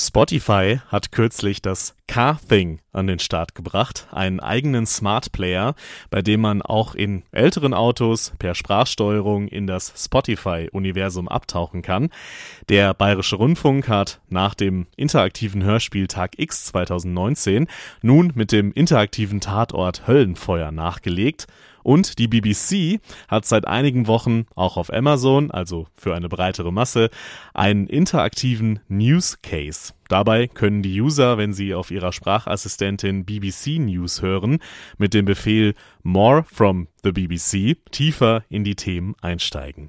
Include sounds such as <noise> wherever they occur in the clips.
Spotify hat kürzlich das Car-Thing an den Start gebracht, einen eigenen Smart Player, bei dem man auch in älteren Autos per Sprachsteuerung in das Spotify-Universum abtauchen kann. Der Bayerische Rundfunk hat nach dem interaktiven Hörspiel Tag X 2019 nun mit dem interaktiven Tatort Höllenfeuer nachgelegt und die BBC hat seit einigen Wochen auch auf Amazon, also für eine breitere Masse, einen interaktiven News Case. Dabei können die User, wenn sie auf ihrer Sprachassistentin BBC News hören, mit dem Befehl More from the BBC tiefer in die Themen einsteigen.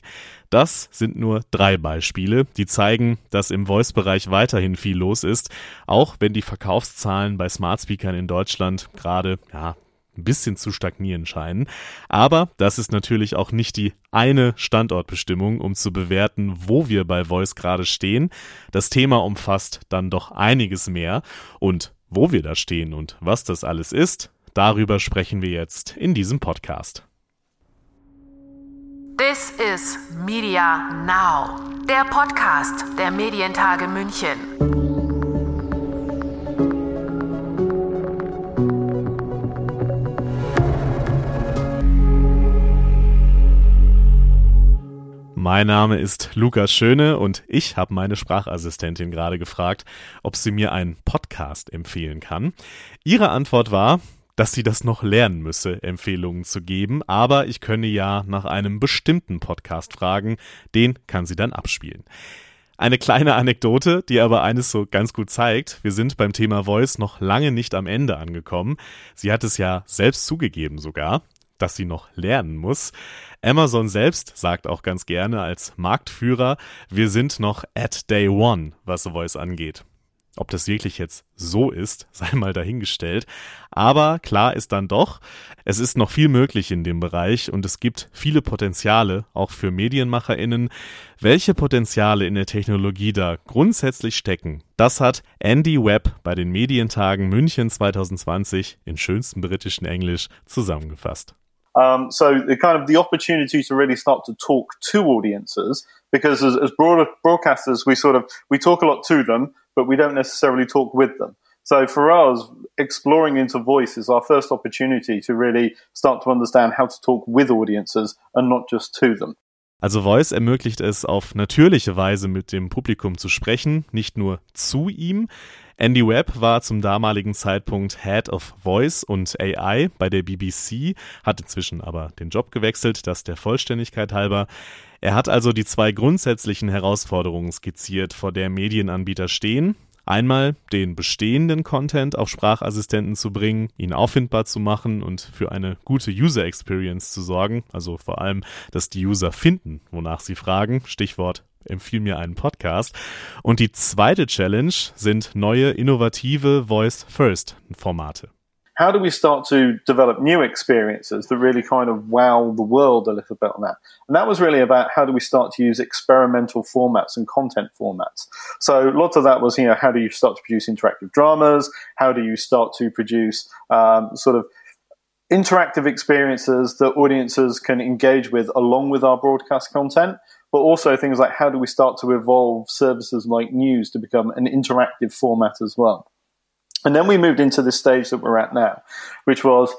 Das sind nur drei Beispiele, die zeigen, dass im Voice-Bereich weiterhin viel los ist, auch wenn die Verkaufszahlen bei Smart Speakern in Deutschland gerade ja, ein bisschen zu stagnieren scheinen. Aber das ist natürlich auch nicht die eine Standortbestimmung, um zu bewerten, wo wir bei Voice gerade stehen. Das Thema umfasst dann doch einiges mehr. Und wo wir da stehen und was das alles ist, darüber sprechen wir jetzt in diesem Podcast. This is Media Now, der Podcast der Medientage München. Mein Name ist Lukas Schöne und ich habe meine Sprachassistentin gerade gefragt, ob sie mir einen Podcast empfehlen kann. Ihre Antwort war, dass sie das noch lernen müsse, Empfehlungen zu geben, aber ich könne ja nach einem bestimmten Podcast fragen, den kann sie dann abspielen. Eine kleine Anekdote, die aber eines so ganz gut zeigt. Wir sind beim Thema Voice noch lange nicht am Ende angekommen. Sie hat es ja selbst zugegeben sogar dass sie noch lernen muss. Amazon selbst sagt auch ganz gerne als Marktführer, wir sind noch at day one, was Voice angeht. Ob das wirklich jetzt so ist, <laughs> sei mal dahingestellt. Aber klar ist dann doch, es ist noch viel möglich in dem Bereich und es gibt viele Potenziale, auch für MedienmacherInnen. Welche Potenziale in der Technologie da grundsätzlich stecken, das hat Andy Webb bei den Medientagen München 2020 in schönstem britischen Englisch zusammengefasst. Um, so the kind of the opportunity to really start to talk to audiences, because as, as broad, broadcasters, we sort of we talk a lot to them, but we don't necessarily talk with them. So for us, exploring into voice is our first opportunity to really start to understand how to talk with audiences and not just to them. Also Voice ermöglicht es auf natürliche Weise mit dem Publikum zu sprechen, nicht nur zu ihm. Andy Webb war zum damaligen Zeitpunkt Head of Voice und AI bei der BBC, hat inzwischen aber den Job gewechselt, das der Vollständigkeit halber. Er hat also die zwei grundsätzlichen Herausforderungen skizziert, vor der Medienanbieter stehen. Einmal den bestehenden Content auf Sprachassistenten zu bringen, ihn auffindbar zu machen und für eine gute User Experience zu sorgen, also vor allem, dass die User finden, wonach sie fragen, Stichwort empfiehl mir einen Podcast. Und die zweite Challenge sind neue innovative Voice First Formate. how do we start to develop new experiences that really kind of wow the world a little bit on that? And that was really about how do we start to use experimental formats and content formats. So lots of that was, you know, how do you start to produce interactive dramas? How do you start to produce um, sort of interactive experiences that audiences can engage with along with our broadcast content? But also things like how do we start to evolve services like news to become an interactive format as well? And then we moved into the stage that we're at now, which was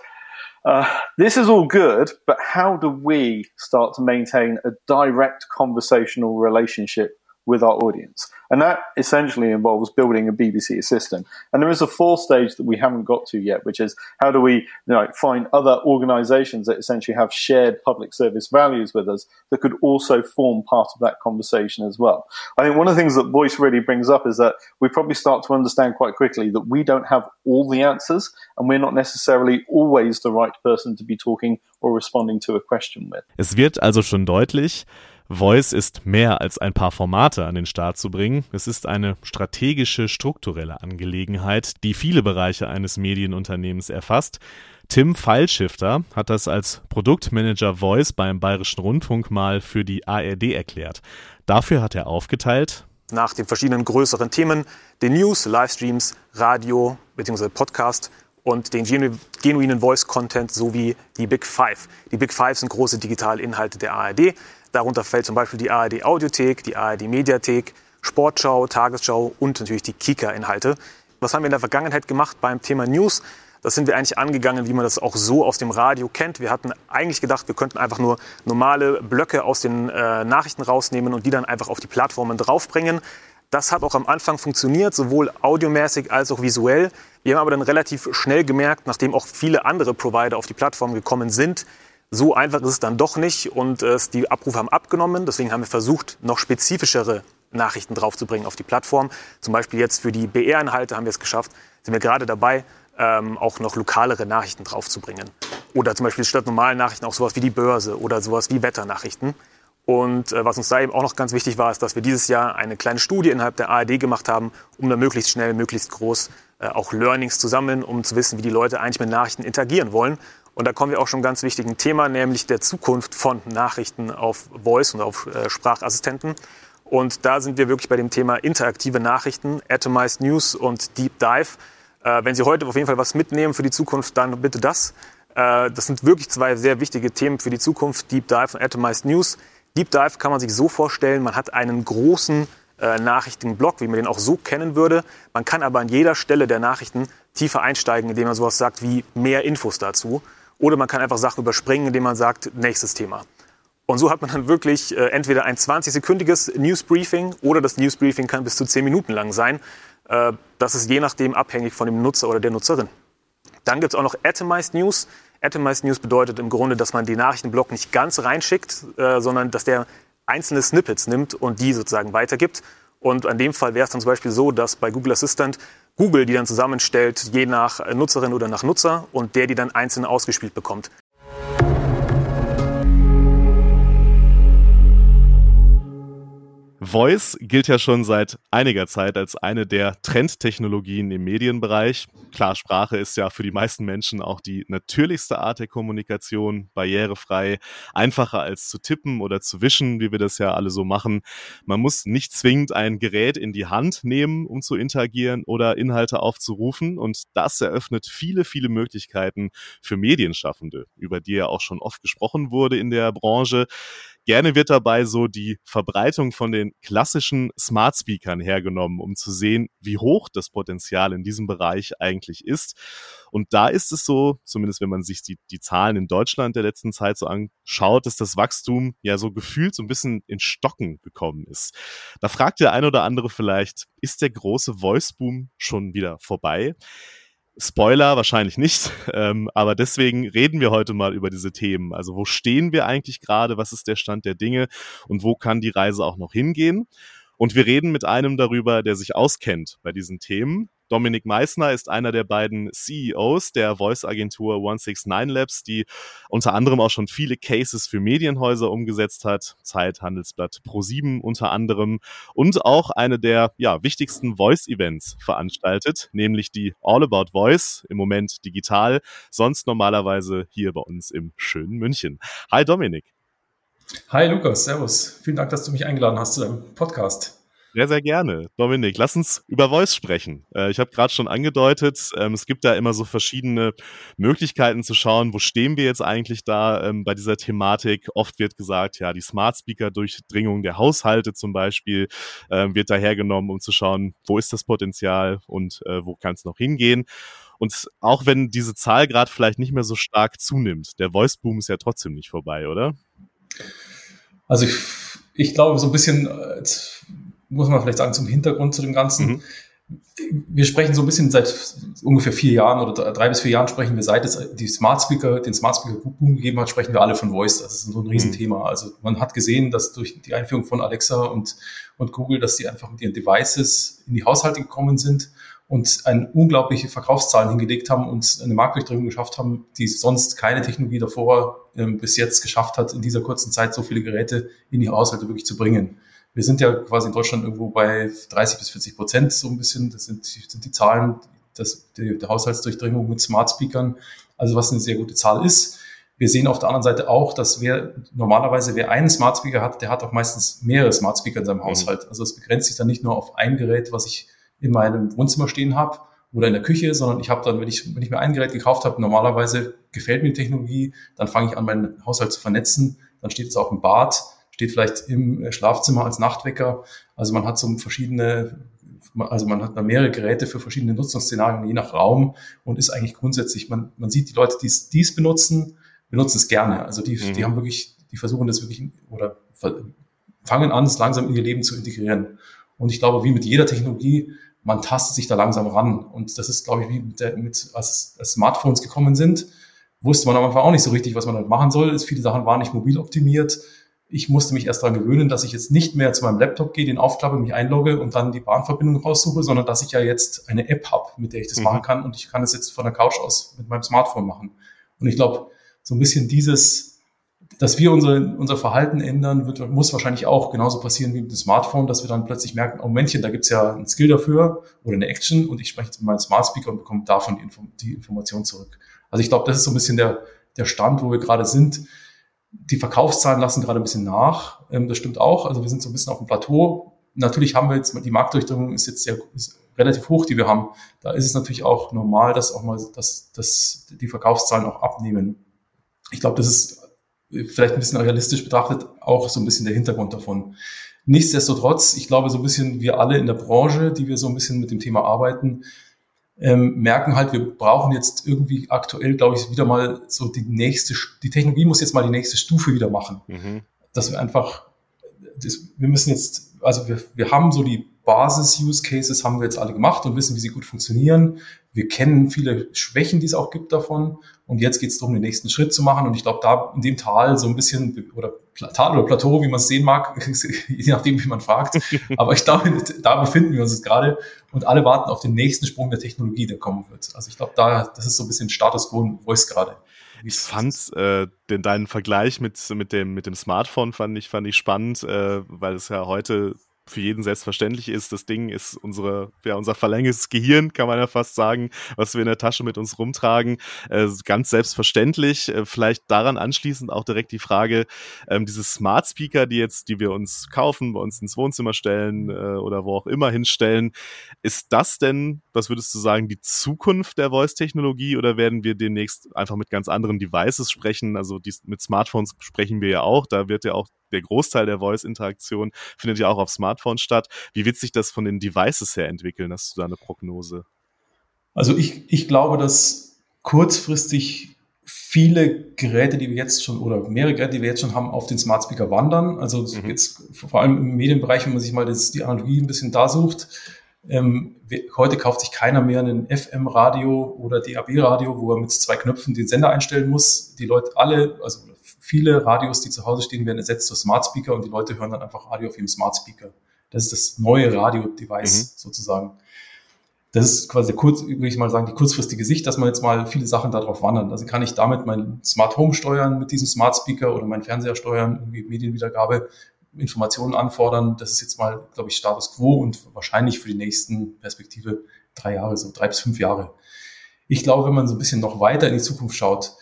uh, this is all good, but how do we start to maintain a direct conversational relationship with our audience. And that essentially involves building a BBC assistant. And there is a fourth stage that we haven't got to yet, which is how do we you know, find other organizations that essentially have shared public service values with us that could also form part of that conversation as well. I think one of the things that voice really brings up is that we probably start to understand quite quickly that we don't have all the answers and we're not necessarily always the right person to be talking or responding to a question with. Es wird also schon deutlich, Voice ist mehr als ein paar Formate an den Start zu bringen. Es ist eine strategische, strukturelle Angelegenheit, die viele Bereiche eines Medienunternehmens erfasst. Tim Feilschifter hat das als Produktmanager Voice beim Bayerischen Rundfunk mal für die ARD erklärt. Dafür hat er aufgeteilt, nach den verschiedenen größeren Themen, den News, Livestreams, Radio bzw. Podcast und den genu genuinen Voice-Content sowie die Big Five. Die Big Five sind große digitale Inhalte der ARD. Darunter fällt zum Beispiel die ARD Audiothek, die ARD Mediathek Sportschau, Tagesschau und natürlich die Kika-Inhalte. Was haben wir in der Vergangenheit gemacht beim Thema News? Das sind wir eigentlich angegangen, wie man das auch so aus dem Radio kennt. Wir hatten eigentlich gedacht, wir könnten einfach nur normale Blöcke aus den äh, Nachrichten rausnehmen und die dann einfach auf die Plattformen draufbringen. Das hat auch am Anfang funktioniert, sowohl audiomäßig als auch visuell. Wir haben aber dann relativ schnell gemerkt, nachdem auch viele andere Provider auf die Plattform gekommen sind, so einfach ist es dann doch nicht und äh, die Abrufe haben abgenommen. Deswegen haben wir versucht, noch spezifischere Nachrichten draufzubringen auf die Plattform. Zum Beispiel jetzt für die BR-Inhalte haben wir es geschafft, sind wir gerade dabei, ähm, auch noch lokalere Nachrichten draufzubringen. Oder zum Beispiel statt normalen Nachrichten auch sowas wie die Börse oder sowas wie Wetternachrichten. Und äh, was uns da eben auch noch ganz wichtig war, ist, dass wir dieses Jahr eine kleine Studie innerhalb der ARD gemacht haben, um da möglichst schnell, möglichst groß äh, auch Learnings zu sammeln, um zu wissen, wie die Leute eigentlich mit Nachrichten interagieren wollen. Und da kommen wir auch schon ganz wichtigen Thema, nämlich der Zukunft von Nachrichten auf Voice und auf äh, Sprachassistenten. Und da sind wir wirklich bei dem Thema interaktive Nachrichten, Atomized News und Deep Dive. Äh, wenn Sie heute auf jeden Fall was mitnehmen für die Zukunft, dann bitte das. Äh, das sind wirklich zwei sehr wichtige Themen für die Zukunft, Deep Dive und Atomized News. Deep Dive kann man sich so vorstellen, man hat einen großen äh, Nachrichtenblock, wie man den auch so kennen würde. Man kann aber an jeder Stelle der Nachrichten tiefer einsteigen, indem man sowas sagt wie mehr Infos dazu. Oder man kann einfach Sachen überspringen, indem man sagt, nächstes Thema. Und so hat man dann wirklich äh, entweder ein 20-sekündiges Newsbriefing oder das Newsbriefing kann bis zu 10 Minuten lang sein. Äh, das ist je nachdem abhängig von dem Nutzer oder der Nutzerin. Dann gibt es auch noch Atomized News. Atomized News bedeutet im Grunde, dass man den Nachrichtenblock nicht ganz reinschickt, äh, sondern dass der einzelne Snippets nimmt und die sozusagen weitergibt. Und in dem Fall wäre es dann zum Beispiel so, dass bei Google Assistant Google die dann zusammenstellt, je nach Nutzerin oder nach Nutzer und der die dann einzeln ausgespielt bekommt. Voice gilt ja schon seit einiger Zeit als eine der Trendtechnologien im Medienbereich. Klar, Sprache ist ja für die meisten Menschen auch die natürlichste Art der Kommunikation, barrierefrei, einfacher als zu tippen oder zu wischen, wie wir das ja alle so machen. Man muss nicht zwingend ein Gerät in die Hand nehmen, um zu interagieren oder Inhalte aufzurufen. Und das eröffnet viele, viele Möglichkeiten für Medienschaffende, über die ja auch schon oft gesprochen wurde in der Branche. Gerne wird dabei so die Verbreitung von den klassischen Smart Speakern hergenommen, um zu sehen, wie hoch das Potenzial in diesem Bereich eigentlich ist. Und da ist es so, zumindest wenn man sich die, die Zahlen in Deutschland der letzten Zeit so anschaut, dass das Wachstum ja so gefühlt so ein bisschen in Stocken gekommen ist. Da fragt der ein oder andere vielleicht, ist der große Voice Boom schon wieder vorbei? Spoiler wahrscheinlich nicht, <laughs> ähm, aber deswegen reden wir heute mal über diese Themen. Also wo stehen wir eigentlich gerade, was ist der Stand der Dinge und wo kann die Reise auch noch hingehen? Und wir reden mit einem darüber, der sich auskennt bei diesen Themen. Dominik Meissner ist einer der beiden CEOs der Voice-Agentur 169 Labs, die unter anderem auch schon viele Cases für Medienhäuser umgesetzt hat, Zeit, Handelsblatt Pro7 unter anderem und auch eine der ja, wichtigsten Voice-Events veranstaltet, nämlich die All About Voice, im Moment digital, sonst normalerweise hier bei uns im schönen München. Hi Dominik. Hi Lukas, Servus. Vielen Dank, dass du mich eingeladen hast zu deinem Podcast. Sehr, sehr gerne. Dominik, lass uns über Voice sprechen. Äh, ich habe gerade schon angedeutet, ähm, es gibt da immer so verschiedene Möglichkeiten zu schauen, wo stehen wir jetzt eigentlich da ähm, bei dieser Thematik. Oft wird gesagt, ja, die Smart Speaker Durchdringung der Haushalte zum Beispiel ähm, wird da hergenommen, um zu schauen, wo ist das Potenzial und äh, wo kann es noch hingehen. Und auch wenn diese Zahl gerade vielleicht nicht mehr so stark zunimmt, der Voice Boom ist ja trotzdem nicht vorbei, oder? Also ich, ich glaube, so ein bisschen äh, muss man vielleicht sagen, zum Hintergrund zu dem Ganzen. Mhm. Wir sprechen so ein bisschen seit ungefähr vier Jahren oder drei bis vier Jahren sprechen wir, seit es die Smart Speaker, den Smart Speaker Boom gegeben hat, sprechen wir alle von Voice. Das ist so ein Riesenthema. Mhm. Also man hat gesehen, dass durch die Einführung von Alexa und, und Google, dass die einfach mit ihren Devices in die Haushalte gekommen sind und eine unglaubliche Verkaufszahlen hingelegt haben und eine Marktdurchdringung geschafft haben, die sonst keine Technologie davor ähm, bis jetzt geschafft hat, in dieser kurzen Zeit so viele Geräte in die Haushalte wirklich zu bringen. Wir sind ja quasi in Deutschland irgendwo bei 30 bis 40 Prozent so ein bisschen. Das sind, sind die Zahlen das, die, der Haushaltsdurchdringung mit Smart Speakern. Also was eine sehr gute Zahl ist. Wir sehen auf der anderen Seite auch, dass wer normalerweise wer einen Smart Speaker hat, der hat auch meistens mehrere Smart Speaker in seinem mhm. Haushalt. Also es begrenzt sich dann nicht nur auf ein Gerät, was ich in meinem Wohnzimmer stehen habe oder in der Küche, sondern ich habe dann, wenn ich, wenn ich mir ein Gerät gekauft habe, normalerweise gefällt mir die Technologie, dann fange ich an, meinen Haushalt zu vernetzen, dann steht es auch im Bad, steht vielleicht im Schlafzimmer als Nachtwecker. Also man hat so verschiedene, also man hat mehrere Geräte für verschiedene Nutzungsszenarien, je nach Raum und ist eigentlich grundsätzlich, man, man sieht die Leute, die es benutzen, benutzen es gerne. Also die, mhm. die haben wirklich, die versuchen das wirklich oder fangen an, es langsam in ihr Leben zu integrieren. Und ich glaube, wie mit jeder Technologie, man tastet sich da langsam ran. Und das ist, glaube ich, wie mit, der, mit als, als Smartphones gekommen sind, wusste man am Anfang auch nicht so richtig, was man damit machen soll. Viele Sachen waren nicht mobil optimiert. Ich musste mich erst daran gewöhnen, dass ich jetzt nicht mehr zu meinem Laptop gehe, den aufklappe, mich einlogge und dann die Bahnverbindung raussuche, sondern dass ich ja jetzt eine App habe, mit der ich das mhm. machen kann und ich kann es jetzt von der Couch aus mit meinem Smartphone machen. Und ich glaube, so ein bisschen dieses, dass wir unsere, unser Verhalten ändern, wird, muss wahrscheinlich auch genauso passieren wie mit dem Smartphone, dass wir dann plötzlich merken, oh Männchen, da gibt's ja ein Skill dafür oder eine Action und ich spreche jetzt mit meinem Smart Speaker und bekomme davon die, Info die Information zurück. Also ich glaube, das ist so ein bisschen der, der Stand, wo wir gerade sind. Die Verkaufszahlen lassen gerade ein bisschen nach. Ähm, das stimmt auch. Also wir sind so ein bisschen auf dem Plateau. Natürlich haben wir jetzt, die Marktdurchdringung ist jetzt sehr, ist relativ hoch, die wir haben. Da ist es natürlich auch normal, dass auch mal, dass, dass die Verkaufszahlen auch abnehmen. Ich glaube, das ist vielleicht ein bisschen realistisch betrachtet auch so ein bisschen der Hintergrund davon. Nichtsdestotrotz, ich glaube, so ein bisschen wir alle in der Branche, die wir so ein bisschen mit dem Thema arbeiten, ähm, merken halt, wir brauchen jetzt irgendwie aktuell, glaube ich, wieder mal so die nächste, die Technologie muss jetzt mal die nächste Stufe wieder machen. Mhm. Dass wir einfach, das, wir müssen jetzt, also wir, wir haben so die Basis-Use-Cases haben wir jetzt alle gemacht und wissen, wie sie gut funktionieren. Wir kennen viele Schwächen, die es auch gibt davon. Und jetzt geht es darum, den nächsten Schritt zu machen. Und ich glaube, da in dem Tal so ein bisschen, oder Tal oder Plateau, wie man es sehen mag, <laughs> je nachdem, wie man fragt. <laughs> Aber ich glaube, da befinden wir uns jetzt gerade. Und alle warten auf den nächsten Sprung der Technologie, der kommen wird. Also ich glaube, da, das ist so ein bisschen Status quo, wo ist gerade. Ich fand äh, den deinen Vergleich mit mit dem mit dem Smartphone fand ich fand ich spannend, äh, weil es ja heute für jeden selbstverständlich ist. Das Ding ist unsere, ja, unser verlängertes Gehirn, kann man ja fast sagen, was wir in der Tasche mit uns rumtragen. Äh, ganz selbstverständlich. Äh, vielleicht daran anschließend auch direkt die Frage, ähm, diese Smart Speaker, die jetzt, die wir uns kaufen, bei uns ins Wohnzimmer stellen äh, oder wo auch immer hinstellen, ist das denn, was würdest du sagen, die Zukunft der Voice-Technologie oder werden wir demnächst einfach mit ganz anderen Devices sprechen? Also die, mit Smartphones sprechen wir ja auch. Da wird ja auch der Großteil der Voice-Interaktion findet ja auch auf Smartphones statt. Wie wird sich das von den Devices her entwickeln? Hast du da eine Prognose? Also ich, ich glaube, dass kurzfristig viele Geräte, die wir jetzt schon, oder mehrere Geräte, die wir jetzt schon haben, auf den Smart Speaker wandern. Also mhm. jetzt vor allem im Medienbereich, wenn man sich mal das, die Analogie ein bisschen da sucht. Ähm, heute kauft sich keiner mehr ein FM-Radio oder DAB-Radio, wo er mit zwei Knöpfen den Sender einstellen muss. Die Leute alle, also viele Radios, die zu Hause stehen, werden ersetzt durch Smart Speaker und die Leute hören dann einfach Radio auf ihrem Smart Speaker. Das ist das neue Radio-Device mhm. sozusagen. Das ist quasi kurz, würde ich mal sagen, die kurzfristige Sicht, dass man jetzt mal viele Sachen darauf wandern. Also kann ich damit mein Smart Home steuern mit diesem Smart Speaker oder mein Fernseher steuern, irgendwie Medienwiedergabe, Informationen anfordern. Das ist jetzt mal, glaube ich, Status Quo und wahrscheinlich für die nächsten Perspektive drei Jahre, so drei bis fünf Jahre. Ich glaube, wenn man so ein bisschen noch weiter in die Zukunft schaut,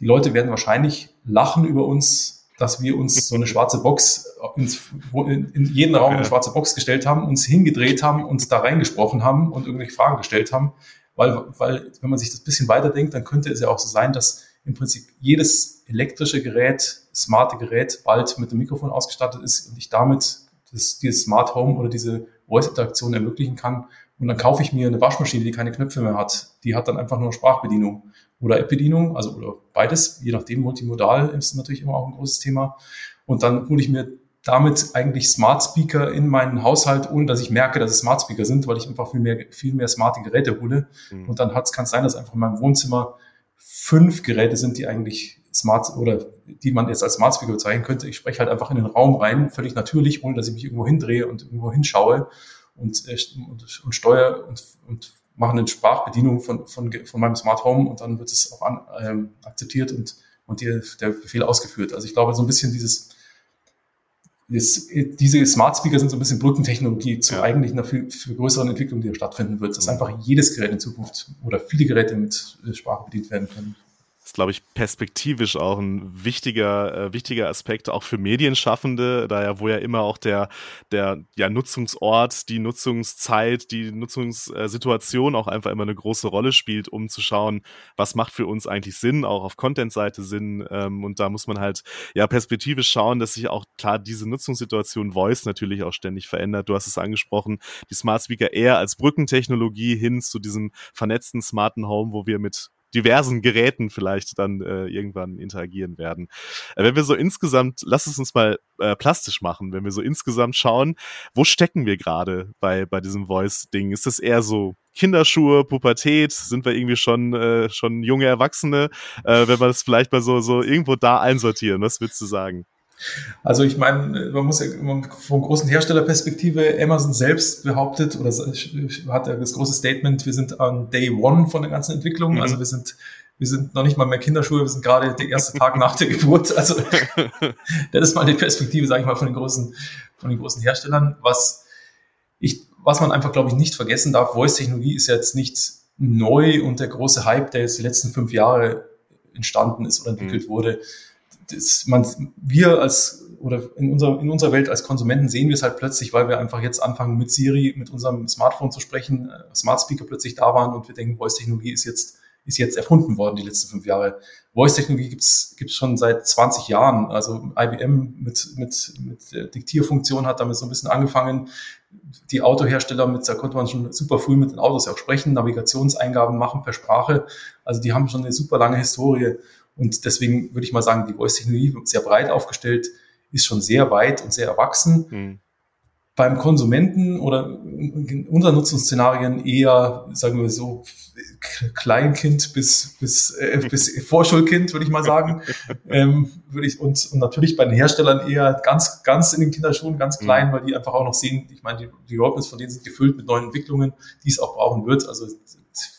die Leute werden wahrscheinlich lachen über uns, dass wir uns so eine schwarze Box ins, in jeden Raum eine schwarze Box gestellt haben, uns hingedreht haben, uns da reingesprochen haben und irgendwelche Fragen gestellt haben. Weil, weil, wenn man sich das bisschen weiterdenkt, dann könnte es ja auch so sein, dass im Prinzip jedes elektrische Gerät, smarte Gerät bald mit dem Mikrofon ausgestattet ist und ich damit das, dieses Smart Home oder diese Voice-Interaktion ermöglichen kann. Und dann kaufe ich mir eine Waschmaschine, die keine Knöpfe mehr hat. Die hat dann einfach nur Sprachbedienung oder App-Bedienung, also oder beides, je nachdem, multimodal ist natürlich immer auch ein großes Thema. Und dann hole ich mir damit eigentlich Smart Speaker in meinen Haushalt, ohne dass ich merke, dass es Smart Speaker sind, weil ich einfach viel mehr, viel mehr smarte Geräte hole. Mhm. Und dann kann es sein, dass einfach in meinem Wohnzimmer fünf Geräte sind, die eigentlich Smart oder die man jetzt als Smart Speaker bezeichnen könnte. Ich spreche halt einfach in den Raum rein, völlig natürlich, ohne dass ich mich irgendwo hindrehe und irgendwo hinschaue und, äh, und, und steuere und, und mache eine Sprachbedienung von, von, von meinem Smart Home und dann wird es auch an, ähm, akzeptiert und, und die, der Befehl ausgeführt. Also ich glaube, so ein bisschen dieses, dieses diese Smart Speaker sind so ein bisschen Brückentechnologie zu ja. eigentlich einer viel, viel größeren Entwicklung, die da stattfinden wird, dass mhm. einfach jedes Gerät in Zukunft oder viele Geräte mit Sprache bedient werden können. Ist, glaube ich, perspektivisch auch ein wichtiger, äh, wichtiger Aspekt, auch für Medienschaffende, da ja, wo ja immer auch der, der ja, Nutzungsort, die Nutzungszeit, die Nutzungssituation auch einfach immer eine große Rolle spielt, um zu schauen, was macht für uns eigentlich Sinn, auch auf Content-Seite Sinn. Ähm, und da muss man halt ja perspektivisch schauen, dass sich auch klar diese Nutzungssituation Voice natürlich auch ständig verändert. Du hast es angesprochen, die Smart Speaker eher als Brückentechnologie hin zu diesem vernetzten smarten Home, wo wir mit diversen Geräten vielleicht dann äh, irgendwann interagieren werden. Äh, wenn wir so insgesamt, lass es uns mal äh, plastisch machen, wenn wir so insgesamt schauen, wo stecken wir gerade bei, bei diesem Voice-Ding? Ist das eher so Kinderschuhe, Pubertät, sind wir irgendwie schon, äh, schon junge Erwachsene, äh, wenn wir das vielleicht mal so, so irgendwo da einsortieren, was würdest du sagen? Also ich meine, man muss ja von großen Herstellerperspektive, Amazon selbst behauptet oder hat ja das große Statement, wir sind an Day One von der ganzen Entwicklung. Mhm. Also wir sind, wir sind noch nicht mal mehr Kinderschuhe, wir sind gerade der erste Tag nach der Geburt. Also <laughs> das ist mal die Perspektive, sage ich mal, von den großen, von den großen Herstellern. Was ich, was man einfach, glaube ich, nicht vergessen darf, Voice-Technologie ist jetzt nicht neu und der große Hype, der jetzt die letzten fünf Jahre entstanden ist oder entwickelt mhm. wurde das, man, wir als oder in unserer, in unserer Welt als Konsumenten sehen wir es halt plötzlich, weil wir einfach jetzt anfangen mit Siri, mit unserem Smartphone zu sprechen, äh, Smart Speaker plötzlich da waren und wir denken, Voice-Technologie ist jetzt, ist jetzt erfunden worden die letzten fünf Jahre. Voice-Technologie gibt's gibt's schon seit 20 Jahren. Also IBM mit, mit, mit der Diktierfunktion hat damit so ein bisschen angefangen. Die Autohersteller, mit, da konnte man schon super früh mit den Autos auch sprechen, Navigationseingaben machen per Sprache. Also die haben schon eine super lange Historie. Und deswegen würde ich mal sagen, die Voice-Technologie sehr breit aufgestellt, ist schon sehr weit und sehr erwachsen. Mhm. Beim Konsumenten oder in unseren Nutzungsszenarien eher, sagen wir so, Kleinkind bis, bis, äh, <laughs> bis Vorschulkind, würde ich mal sagen. ähm, würde ich, und, und natürlich bei den Herstellern eher ganz, ganz in den Kinderschuhen, ganz klein, mhm. weil die einfach auch noch sehen, ich meine, die, die Roadmaps von denen sind gefüllt mit neuen Entwicklungen, die es auch brauchen wird. Also,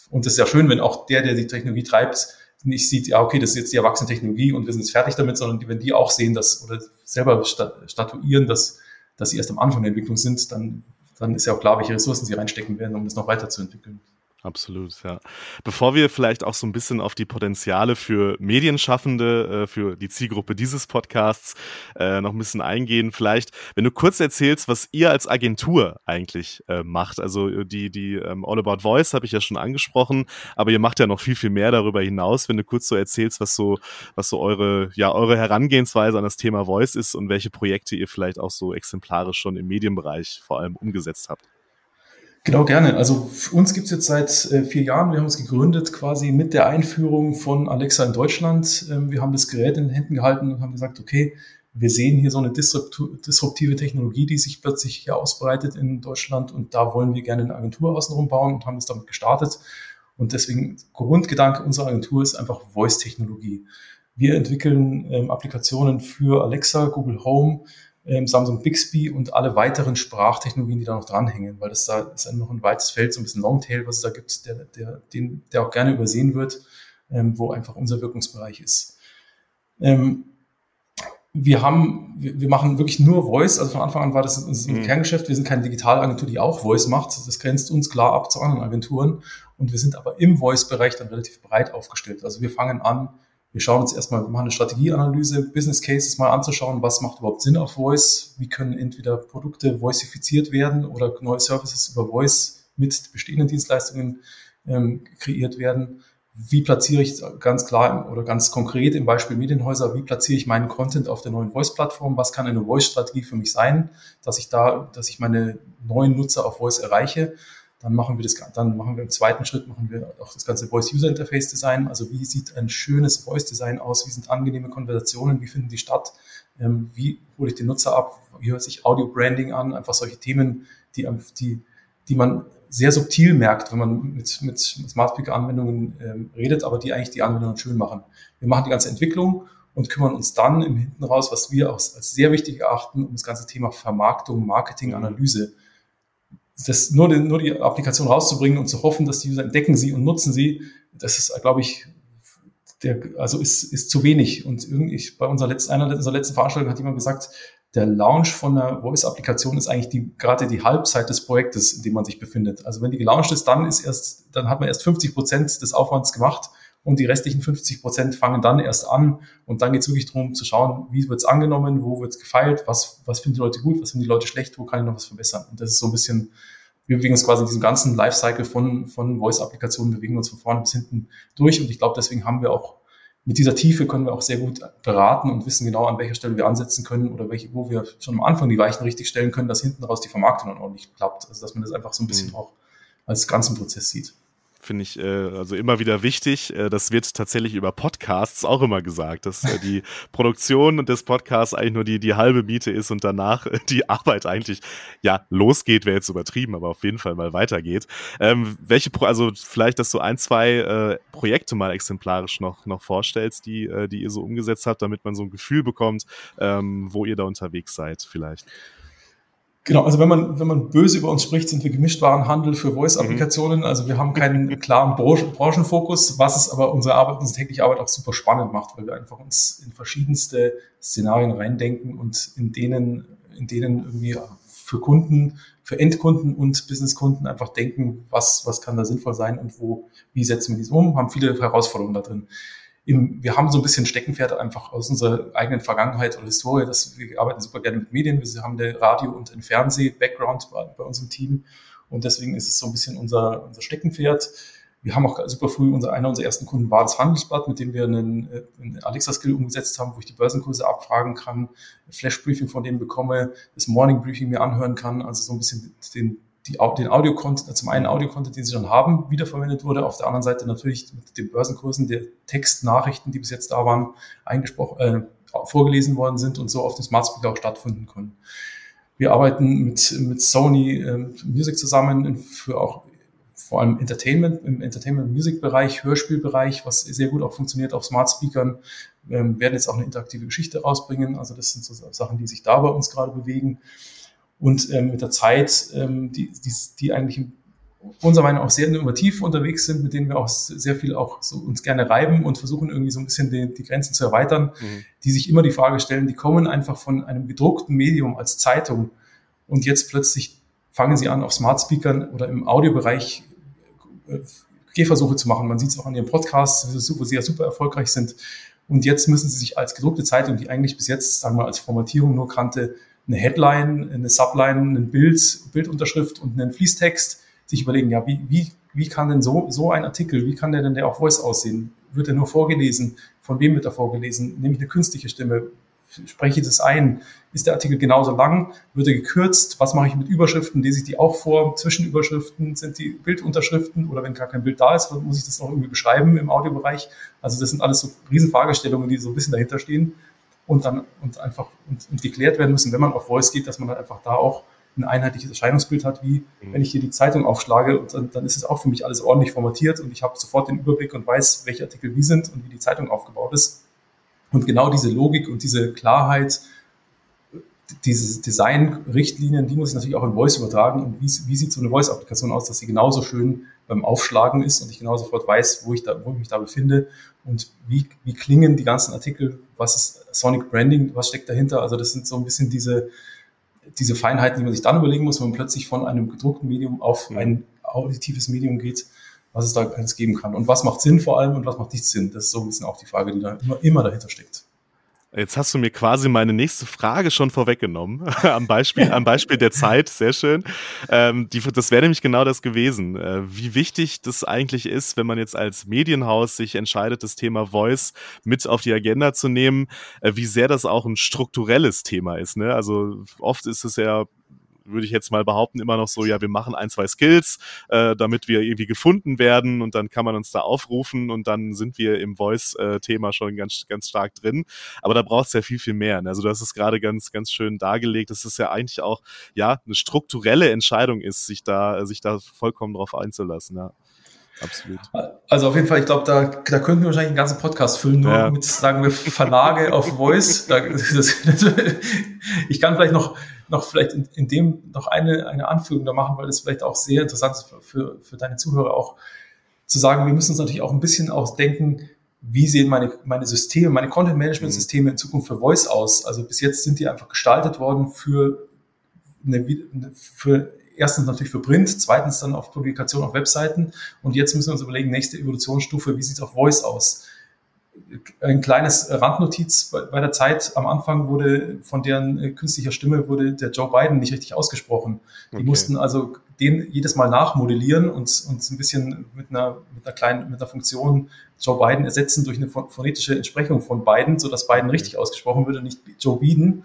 und es ist ja schön, wenn auch der, der die Technologie treibt, nicht sieht, ja, okay, das ist jetzt die erwachsene Technologie und wir sind jetzt fertig damit, sondern wenn die auch sehen, dass oder selber statuieren, dass, dass sie erst am Anfang der Entwicklung sind, dann, dann ist ja auch klar, welche Ressourcen sie reinstecken werden, um das noch weiterzuentwickeln. Absolut, ja. Bevor wir vielleicht auch so ein bisschen auf die Potenziale für Medienschaffende, äh, für die Zielgruppe dieses Podcasts äh, noch ein bisschen eingehen, vielleicht, wenn du kurz erzählst, was ihr als Agentur eigentlich äh, macht. Also die, die ähm, All About Voice habe ich ja schon angesprochen, aber ihr macht ja noch viel, viel mehr darüber hinaus. Wenn du kurz so erzählst, was so, was so eure, ja, eure Herangehensweise an das Thema Voice ist und welche Projekte ihr vielleicht auch so exemplarisch schon im Medienbereich vor allem umgesetzt habt. Genau, gerne. Also für uns gibt's jetzt seit äh, vier Jahren. Wir haben uns gegründet quasi mit der Einführung von Alexa in Deutschland. Ähm, wir haben das Gerät in den Händen gehalten und haben gesagt, okay, wir sehen hier so eine disruptive Technologie, die sich plötzlich hier ausbreitet in Deutschland und da wollen wir gerne eine Agentur außenrum bauen und haben es damit gestartet. Und deswegen Grundgedanke unserer Agentur ist einfach Voice-Technologie. Wir entwickeln ähm, Applikationen für Alexa, Google Home, Samsung Bixby und alle weiteren Sprachtechnologien, die da noch dranhängen, weil das da ist noch ein weites Feld, so ein bisschen Longtail, was es da gibt, der, der, den, der auch gerne übersehen wird, ähm, wo einfach unser Wirkungsbereich ist. Ähm, wir haben, wir, wir machen wirklich nur Voice, also von Anfang an war das unser mhm. Kerngeschäft. Wir sind keine Digitalagentur, die auch Voice macht. Das grenzt uns klar ab zu anderen Agenturen. Und wir sind aber im Voice-Bereich dann relativ breit aufgestellt. Also wir fangen an, wir schauen uns erstmal, wir machen eine Strategieanalyse, Business Cases mal anzuschauen, was macht überhaupt Sinn auf Voice, wie können entweder Produkte voicifiziert werden oder neue Services über Voice mit bestehenden Dienstleistungen ähm, kreiert werden. Wie platziere ich ganz klar oder ganz konkret im Beispiel Medienhäuser, wie platziere ich meinen Content auf der neuen Voice-Plattform? Was kann eine Voice-Strategie für mich sein, dass ich da, dass ich meine neuen Nutzer auf Voice erreiche? Dann machen wir das, dann machen wir im zweiten Schritt machen wir auch das ganze Voice User Interface Design. Also wie sieht ein schönes Voice Design aus? Wie sind angenehme Konversationen? Wie finden die statt? Ähm, wie hole ich den Nutzer ab? Wie hört sich Audio Branding an? Einfach solche Themen, die, die, die man sehr subtil merkt, wenn man mit, mit Smart Speaker Anwendungen ähm, redet, aber die eigentlich die Anwendungen schön machen. Wir machen die ganze Entwicklung und kümmern uns dann im Hinten raus, was wir als, als sehr wichtig erachten, um das ganze Thema Vermarktung, Marketing, Analyse das nur, die, nur die Applikation rauszubringen und zu hoffen, dass die User entdecken sie und nutzen sie, das ist, glaube ich, der, also ist, ist zu wenig. Und irgendwie bei unserer letzten, einer unserer letzten Veranstaltungen hat jemand gesagt, der Launch von einer Voice-Applikation ist eigentlich die, gerade die Halbzeit des Projektes, in dem man sich befindet. Also wenn die gelauncht ist, dann ist erst, dann hat man erst 50 Prozent des Aufwands gemacht und die restlichen 50 Prozent fangen dann erst an und dann geht es wirklich darum zu schauen, wie wird es angenommen, wo wird es gefeilt, was, was finden die Leute gut, was finden die Leute schlecht, wo kann ich noch was verbessern. Und das ist so ein bisschen, wir bewegen uns quasi in diesem ganzen Lifecycle von, von Voice-Applikationen, bewegen uns von vorne bis hinten durch und ich glaube, deswegen haben wir auch mit dieser Tiefe können wir auch sehr gut beraten und wissen genau, an welcher Stelle wir ansetzen können oder welche, wo wir schon am Anfang die Weichen richtig stellen können, dass hinten raus die Vermarktung dann ordentlich klappt. Also dass man das einfach so ein bisschen mhm. auch als ganzen Prozess sieht finde ich äh, also immer wieder wichtig. Äh, das wird tatsächlich über Podcasts auch immer gesagt, dass äh, die <laughs> Produktion des Podcasts eigentlich nur die, die halbe Miete ist und danach äh, die Arbeit eigentlich, ja, losgeht, wäre jetzt übertrieben, aber auf jeden Fall mal weitergeht. Ähm, welche, Pro also vielleicht, dass du ein, zwei äh, Projekte mal exemplarisch noch, noch vorstellst, die, äh, die ihr so umgesetzt habt, damit man so ein Gefühl bekommt, ähm, wo ihr da unterwegs seid vielleicht. Genau, also wenn man, wenn man böse über uns spricht, sind wir Gemischtwarenhandel für Voice-Applikationen. Mhm. Also wir haben keinen klaren Branchenfokus, was es aber unsere Arbeit, unsere tägliche Arbeit auch super spannend macht, weil wir einfach uns in verschiedenste Szenarien reindenken und in denen, in denen irgendwie für Kunden, für Endkunden und Businesskunden einfach denken, was, was kann da sinnvoll sein und wo, wie setzen wir dies um, haben viele Herausforderungen da drin im, wir haben so ein bisschen Steckenpferd einfach aus unserer eigenen Vergangenheit oder Historie, dass wir arbeiten super gerne mit Medien, wir haben den Radio- und den Fernseh-Background bei, bei unserem Team und deswegen ist es so ein bisschen unser, unser Steckenpferd. Wir haben auch super früh, unser, einer unserer ersten Kunden war das Handelsblatt, mit dem wir einen, einen Alexa-Skill umgesetzt haben, wo ich die Börsenkurse abfragen kann, Flash-Briefing von denen bekomme, das Morning-Briefing mir anhören kann, also so ein bisschen den, die, den Audio-Content, zum einen Audio-Content, den sie schon haben, wiederverwendet wurde, auf der anderen Seite natürlich mit den Börsenkursen der Textnachrichten, die bis jetzt da waren, eingesprochen, äh, vorgelesen worden sind und so auf dem Smart Speaker auch stattfinden können. Wir arbeiten mit, mit Sony äh, Music zusammen für auch vor allem Entertainment, im Entertainment-Music-Bereich, Hörspielbereich, was sehr gut auch funktioniert auf Smart Speakern, ähm, werden jetzt auch eine interaktive Geschichte rausbringen. Also das sind so Sachen, die sich da bei uns gerade bewegen und ähm, mit der Zeit, ähm, die, die, die eigentlich unserer Meinung nach auch sehr innovativ unterwegs sind, mit denen wir auch sehr viel auch so uns gerne reiben und versuchen irgendwie so ein bisschen die, die Grenzen zu erweitern, mhm. die sich immer die Frage stellen, die kommen einfach von einem gedruckten Medium als Zeitung und jetzt plötzlich fangen sie an, auf Smart Speakern oder im Audiobereich äh, Gehversuche zu machen. Man sieht es auch an ihren Podcasts, wo sie ja super erfolgreich sind. Und jetzt müssen sie sich als gedruckte Zeitung, die eigentlich bis jetzt, sagen wir mal, als Formatierung nur kannte, eine Headline, eine Subline, ein Bild, Bildunterschrift und einen Fließtext, sich überlegen, ja, wie, wie, wie kann denn so, so ein Artikel, wie kann der denn der auf Voice aussehen? Wird er nur vorgelesen? Von wem wird er vorgelesen? Nehme ich eine künstliche Stimme? Spreche ich das ein? Ist der Artikel genauso lang? Wird er gekürzt? Was mache ich mit Überschriften? Lese ich die auch vor? Zwischenüberschriften sind die Bildunterschriften oder wenn gar kein Bild da ist, muss ich das noch irgendwie beschreiben im Audiobereich? Also das sind alles so Riesenfragestellungen, die so ein bisschen dahinter stehen und dann und einfach und, und geklärt werden müssen, wenn man auf Voice geht, dass man dann einfach da auch ein einheitliches Erscheinungsbild hat, wie mhm. wenn ich hier die Zeitung aufschlage und dann, dann ist es auch für mich alles ordentlich formatiert und ich habe sofort den Überblick und weiß, welche Artikel wie sind und wie die Zeitung aufgebaut ist. Und genau diese Logik und diese Klarheit, diese Design-Richtlinien, die muss ich natürlich auch in Voice übertragen. Und wie, wie sieht so eine Voice-Applikation aus, dass sie genauso schön beim Aufschlagen ist und ich genau sofort weiß, wo ich, da, wo ich mich da befinde und wie, wie klingen die ganzen Artikel, was ist Sonic Branding, was steckt dahinter. Also das sind so ein bisschen diese, diese Feinheiten, die man sich dann überlegen muss, wenn man plötzlich von einem gedruckten Medium auf ein auditives Medium geht, was es da alles geben kann. Und was macht Sinn vor allem und was macht nicht Sinn. Das ist so ein bisschen auch die Frage, die da immer, immer dahinter steckt. Jetzt hast du mir quasi meine nächste Frage schon vorweggenommen. <laughs> am, Beispiel, am Beispiel der Zeit, sehr schön. Ähm, die, das wäre nämlich genau das gewesen. Äh, wie wichtig das eigentlich ist, wenn man jetzt als Medienhaus sich entscheidet, das Thema Voice mit auf die Agenda zu nehmen, äh, wie sehr das auch ein strukturelles Thema ist. Ne? Also oft ist es ja würde ich jetzt mal behaupten, immer noch so, ja, wir machen ein, zwei Skills, äh, damit wir irgendwie gefunden werden und dann kann man uns da aufrufen und dann sind wir im Voice-Thema schon ganz, ganz stark drin. Aber da braucht es ja viel, viel mehr. Ne? Also das ist gerade ganz, ganz schön dargelegt, dass es ja eigentlich auch, ja, eine strukturelle Entscheidung ist, sich da, sich da vollkommen drauf einzulassen, ja absolut. Also auf jeden Fall, ich glaube, da, da könnten wir wahrscheinlich einen ganzen Podcast füllen, nur ja. mit, sagen wir, Verlage auf Voice. Da, das, das, ich kann vielleicht noch, noch vielleicht in, in, dem noch eine, eine Anführung da machen, weil das vielleicht auch sehr interessant ist für, für, für deine Zuhörer auch zu sagen, wir müssen uns natürlich auch ein bisschen ausdenken, wie sehen meine, meine Systeme, meine Content-Management-Systeme in Zukunft für Voice aus? Also bis jetzt sind die einfach gestaltet worden für, eine, für erstens natürlich für Print, zweitens dann auf Publikation auf Webseiten und jetzt müssen wir uns überlegen, nächste Evolutionsstufe, wie sieht es auf Voice aus? Ein kleines Randnotiz bei, der Zeit am Anfang wurde von deren äh, künstlicher Stimme wurde der Joe Biden nicht richtig ausgesprochen. Die okay. mussten also den jedes Mal nachmodellieren und uns ein bisschen mit einer, mit einer kleinen, mit einer Funktion Joe Biden ersetzen durch eine phonetische Entsprechung von Biden, sodass Biden richtig ausgesprochen würde, nicht Joe Biden.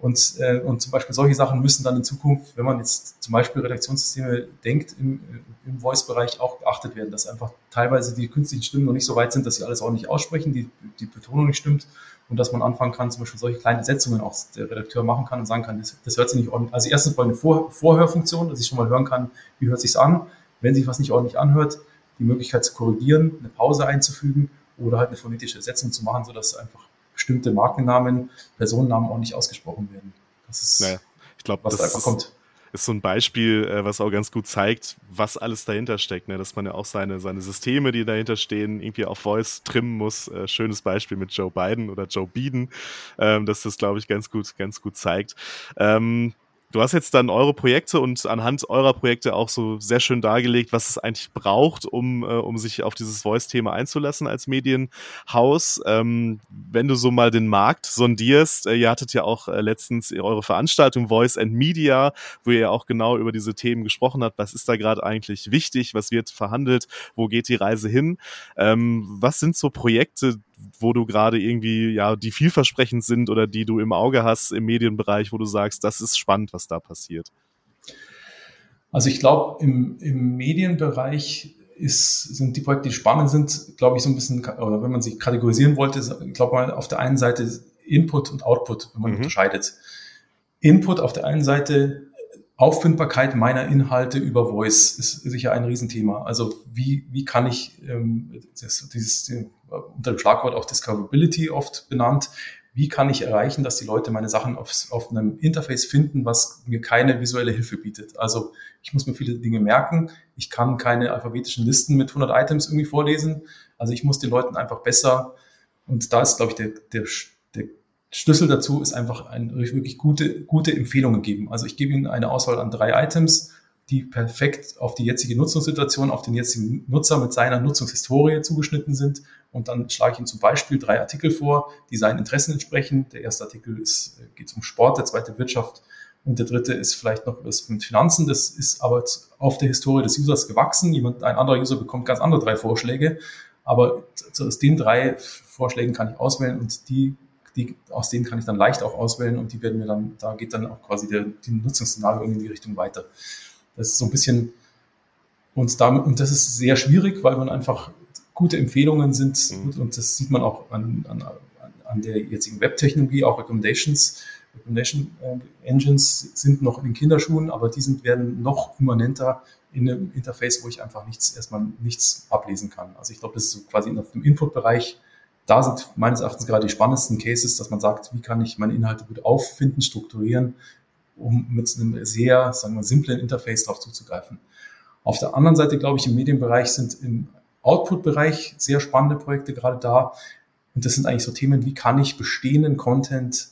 Und, äh, und zum Beispiel solche Sachen müssen dann in Zukunft, wenn man jetzt zum Beispiel Redaktionssysteme denkt, im, im Voice-Bereich auch beachtet werden, dass einfach teilweise die künstlichen Stimmen noch nicht so weit sind, dass sie alles ordentlich aussprechen, die, die Betonung nicht stimmt und dass man anfangen kann, zum Beispiel solche kleine Setzungen auch der Redakteur machen kann und sagen kann, das, das hört sich nicht ordentlich. Also erstens mal eine Vor Vorhörfunktion, dass ich schon mal hören kann, wie hört sich's an. Wenn sich was nicht ordentlich anhört, die Möglichkeit zu korrigieren, eine Pause einzufügen oder halt eine phonetische Setzung zu machen, sodass einfach bestimmte Markennamen, Personennamen auch nicht ausgesprochen werden. Das ist, naja, ich glaube, was da einfach kommt ist so ein Beispiel, äh, was auch ganz gut zeigt, was alles dahinter steckt, ne? dass man ja auch seine, seine Systeme, die dahinter stehen, irgendwie auf Voice trimmen muss. Äh, schönes Beispiel mit Joe Biden oder Joe Biden, ähm, dass das, glaube ich, ganz gut, ganz gut zeigt. Ähm, Du hast jetzt dann eure Projekte und anhand eurer Projekte auch so sehr schön dargelegt, was es eigentlich braucht, um, äh, um sich auf dieses Voice-Thema einzulassen als Medienhaus. Ähm, wenn du so mal den Markt sondierst, äh, ihr hattet ja auch äh, letztens eure Veranstaltung Voice and Media, wo ihr ja auch genau über diese Themen gesprochen habt. Was ist da gerade eigentlich wichtig? Was wird verhandelt? Wo geht die Reise hin? Ähm, was sind so Projekte, wo du gerade irgendwie, ja, die vielversprechend sind oder die du im Auge hast im Medienbereich, wo du sagst, das ist spannend, was da passiert? Also ich glaube, im, im Medienbereich ist, sind die Projekte, die spannend sind, glaube ich, so ein bisschen, oder wenn man sie kategorisieren wollte, ich glaube mal auf der einen Seite Input und Output, wenn man mhm. unterscheidet. Input auf der einen Seite Auffindbarkeit meiner Inhalte über Voice ist sicher ein Riesenthema. Also wie, wie kann ich ähm, das, dieses äh, unter dem Schlagwort auch Discoverability oft benannt, wie kann ich erreichen, dass die Leute meine Sachen auf, auf einem Interface finden, was mir keine visuelle Hilfe bietet. Also ich muss mir viele Dinge merken. Ich kann keine alphabetischen Listen mit 100 Items irgendwie vorlesen. Also ich muss den Leuten einfach besser, und da ist, glaube ich, der, der, der Schlüssel dazu ist einfach ein wirklich gute, gute Empfehlungen geben. Also ich gebe Ihnen eine Auswahl an drei Items, die perfekt auf die jetzige Nutzungssituation, auf den jetzigen Nutzer mit seiner Nutzungshistorie zugeschnitten sind. Und dann schlage ich Ihnen zum Beispiel drei Artikel vor, die seinen Interessen entsprechen. Der erste Artikel ist, äh, geht um Sport, der zweite Wirtschaft und der dritte ist vielleicht noch was mit Finanzen. Das ist aber auf der Historie des Users gewachsen. Jemand, ein anderer User bekommt ganz andere drei Vorschläge. Aber aus den drei Vorschlägen kann ich auswählen und die die, aus denen kann ich dann leicht auch auswählen und die werden mir dann, da geht dann auch quasi der, die Nutzungsszenario in die Richtung weiter. Das ist so ein bisschen, und damit, und das ist sehr schwierig, weil man einfach gute Empfehlungen sind, mhm. und das sieht man auch an, an, an der jetzigen Webtechnologie, auch Recommendations, Recommendation äh, Engines sind noch in den Kinderschuhen, aber die sind, werden noch immanenter in einem Interface, wo ich einfach nichts, erstmal nichts ablesen kann. Also ich glaube, das ist so quasi auf dem Input-Bereich da sind meines Erachtens gerade die spannendsten Cases, dass man sagt, wie kann ich meine Inhalte gut auffinden, strukturieren, um mit einem sehr, sagen wir, simplen Interface darauf zuzugreifen. Auf der anderen Seite, glaube ich, im Medienbereich sind im Output-Bereich sehr spannende Projekte gerade da. Und das sind eigentlich so Themen, wie kann ich bestehenden Content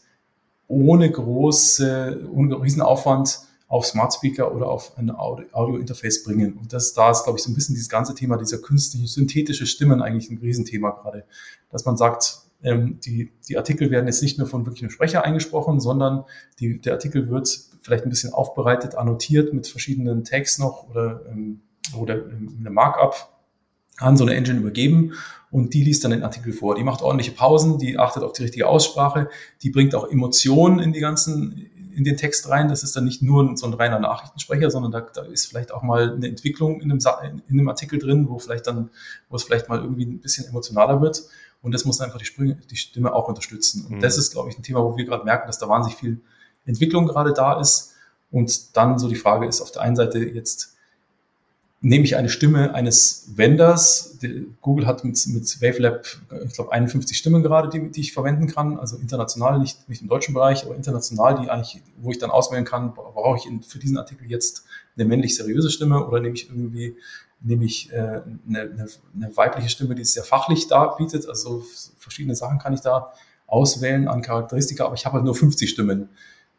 ohne große, ohne riesen Aufwand auf Smart Speaker oder auf ein Audio-Interface bringen. Und das, da ist, glaube ich, so ein bisschen dieses ganze Thema dieser künstlichen, synthetische Stimmen eigentlich ein Riesenthema gerade. Dass man sagt, ähm, die, die Artikel werden jetzt nicht nur von wirklichem Sprecher eingesprochen, sondern die, der Artikel wird vielleicht ein bisschen aufbereitet, annotiert mit verschiedenen Tags noch oder, ähm, oder ähm, eine Markup an so eine Engine übergeben und die liest dann den Artikel vor. Die macht ordentliche Pausen, die achtet auf die richtige Aussprache, die bringt auch Emotionen in die ganzen in den Text rein. Das ist dann nicht nur so ein reiner Nachrichtensprecher, sondern da, da ist vielleicht auch mal eine Entwicklung in einem, in einem Artikel drin, wo vielleicht dann, wo es vielleicht mal irgendwie ein bisschen emotionaler wird. Und das muss einfach die, Sprünge, die Stimme auch unterstützen. Und mhm. das ist, glaube ich, ein Thema, wo wir gerade merken, dass da wahnsinnig viel Entwicklung gerade da ist. Und dann so die Frage ist auf der einen Seite jetzt, nehme ich eine Stimme eines Vendors. Google hat mit, mit WaveLab, ich glaube, 51 Stimmen gerade, die, die ich verwenden kann, also international, nicht, nicht im deutschen Bereich, aber international, die eigentlich, wo ich dann auswählen kann, brauche ich in, für diesen Artikel jetzt eine männlich seriöse Stimme oder nehme ich irgendwie nehme ich äh, eine, eine, eine weibliche Stimme, die es sehr fachlich darbietet. Also verschiedene Sachen kann ich da auswählen an Charakteristika, aber ich habe halt nur 50 Stimmen.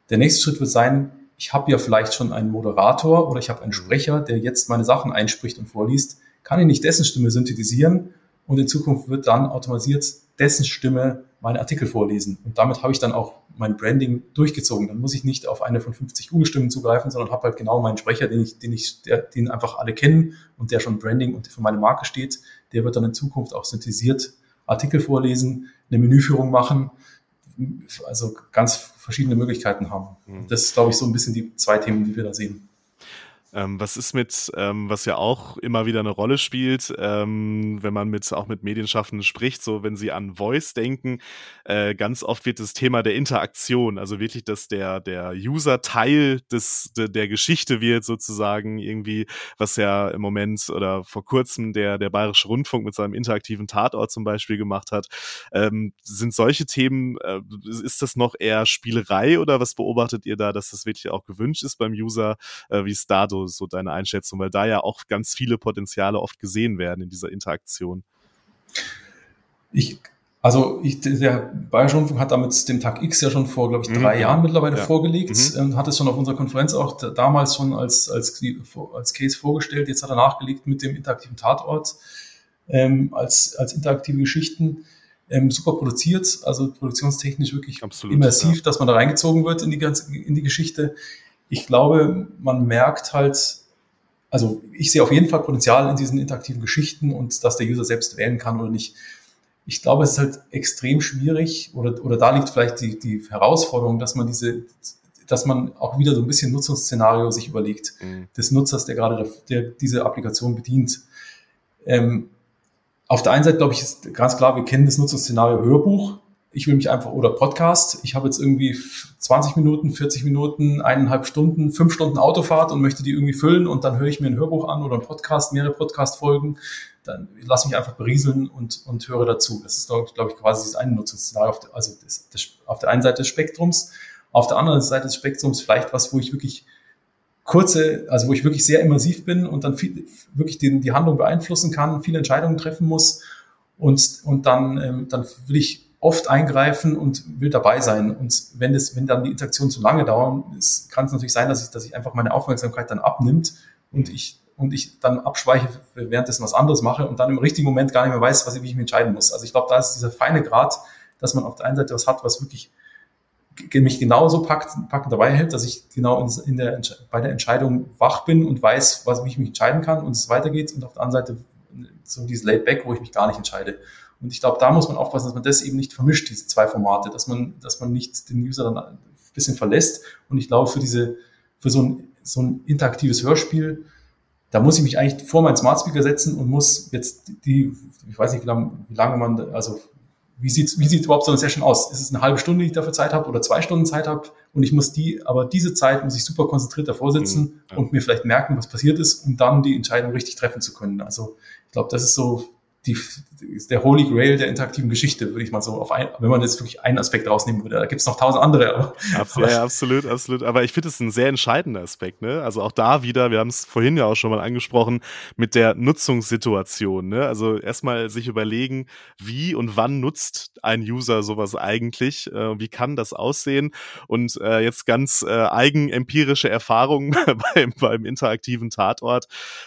Der nächste Schritt wird sein, ich habe ja vielleicht schon einen Moderator oder ich habe einen Sprecher, der jetzt meine Sachen einspricht und vorliest, kann ich nicht dessen Stimme synthetisieren und in Zukunft wird dann automatisiert dessen Stimme meine Artikel vorlesen. Und damit habe ich dann auch mein Branding durchgezogen. Dann muss ich nicht auf eine von 50 Google-Stimmen zugreifen, sondern habe halt genau meinen Sprecher, den ich, den ich, der, den einfach alle kennen und der schon Branding und für meine Marke steht. Der wird dann in Zukunft auch synthetisiert Artikel vorlesen, eine Menüführung machen, also ganz verschiedene Möglichkeiten haben. Mhm. Das ist, glaube ich, so ein bisschen die zwei Themen, die wir da sehen. Ähm, was ist mit, ähm, was ja auch immer wieder eine Rolle spielt, ähm, wenn man mit auch mit Medienschaffenden spricht, so wenn sie an Voice denken, äh, ganz oft wird das Thema der Interaktion, also wirklich, dass der der User Teil des de, der Geschichte wird sozusagen irgendwie, was ja im Moment oder vor kurzem der der Bayerische Rundfunk mit seinem interaktiven Tatort zum Beispiel gemacht hat, ähm, sind solche Themen, äh, ist das noch eher Spielerei oder was beobachtet ihr da, dass das wirklich auch gewünscht ist beim User, äh, wie es da so, deine Einschätzung, weil da ja auch ganz viele Potenziale oft gesehen werden in dieser Interaktion. Ich, also ich, der Bayerische Rundfunk hat damit den Tag X ja schon vor, glaube ich, drei mhm. Jahren mittlerweile ja. vorgelegt mhm. und hat es schon auf unserer Konferenz auch damals schon als, als, als Case vorgestellt. Jetzt hat er nachgelegt mit dem interaktiven Tatort ähm, als, als interaktive Geschichten. Ähm, super produziert, also produktionstechnisch wirklich Absolut, immersiv, ja. dass man da reingezogen wird in die ganze, in die Geschichte ich glaube, man merkt halt, also ich sehe auf jeden Fall Potenzial in diesen interaktiven Geschichten und dass der User selbst wählen kann oder nicht. Ich glaube, es ist halt extrem schwierig oder, oder da liegt vielleicht die, die Herausforderung, dass man diese, dass man auch wieder so ein bisschen Nutzungsszenario sich überlegt, mhm. des Nutzers, der gerade der, diese Applikation bedient. Ähm, auf der einen Seite, glaube ich, ist ganz klar, wir kennen das Nutzungsszenario Hörbuch ich will mich einfach, oder Podcast, ich habe jetzt irgendwie 20 Minuten, 40 Minuten, eineinhalb Stunden, fünf Stunden Autofahrt und möchte die irgendwie füllen und dann höre ich mir ein Hörbuch an oder ein Podcast, mehrere Podcast-Folgen, dann lass mich einfach berieseln und, und höre dazu. Das ist, glaube ich, quasi das eine Nutzungsszenario, auf der, also das, das, auf der einen Seite des Spektrums, auf der anderen Seite des Spektrums vielleicht was, wo ich wirklich kurze, also wo ich wirklich sehr immersiv bin und dann viel, wirklich die, die Handlung beeinflussen kann, viele Entscheidungen treffen muss und, und dann, ähm, dann will ich oft eingreifen und will dabei sein. Und wenn das, wenn dann die Interaktion zu lange dauern, ist, kann es natürlich sein, dass ich, dass ich einfach meine Aufmerksamkeit dann abnimmt und ich und ich dann abschweiche, währenddessen was anderes mache und dann im richtigen Moment gar nicht mehr weiß, was ich, wie ich mich entscheiden muss. Also ich glaube, da ist dieser feine Grad, dass man auf der einen Seite was hat, was wirklich mich genauso packt, packend dabei hält, dass ich genau in der, bei der Entscheidung wach bin und weiß, was, wie ich mich entscheiden kann und es weitergeht und auf der anderen Seite so dieses Laid Back, wo ich mich gar nicht entscheide. Und ich glaube, da muss man aufpassen, dass man das eben nicht vermischt, diese zwei Formate, dass man, dass man nicht den User dann ein bisschen verlässt. Und ich glaube, für diese, für so ein, so ein interaktives Hörspiel, da muss ich mich eigentlich vor meinen Smart Speaker setzen und muss jetzt die, ich weiß nicht, wie lange, wie lange man, also wie sieht, wie sieht überhaupt so eine Session aus? Ist es eine halbe Stunde, die ich dafür Zeit habe oder zwei Stunden Zeit habe? Und ich muss die, aber diese Zeit muss ich super konzentriert davor sitzen mhm, ja. und mir vielleicht merken, was passiert ist, um dann die Entscheidung richtig treffen zu können. Also ich glaube, das ist so die, der Holy Grail der interaktiven Geschichte, würde ich mal so auf ein, wenn man jetzt wirklich einen Aspekt rausnehmen würde. Da gibt es noch tausend andere. Aber, absolut, ja, absolut, absolut. Aber ich finde es ein sehr entscheidender Aspekt. Ne? Also auch da wieder, wir haben es vorhin ja auch schon mal angesprochen, mit der Nutzungssituation. Ne? Also erstmal sich überlegen, wie und wann nutzt ein User sowas eigentlich? Äh, wie kann das aussehen? Und äh, jetzt ganz äh, eigenempirische Erfahrungen <laughs> beim, beim interaktiven Tatort.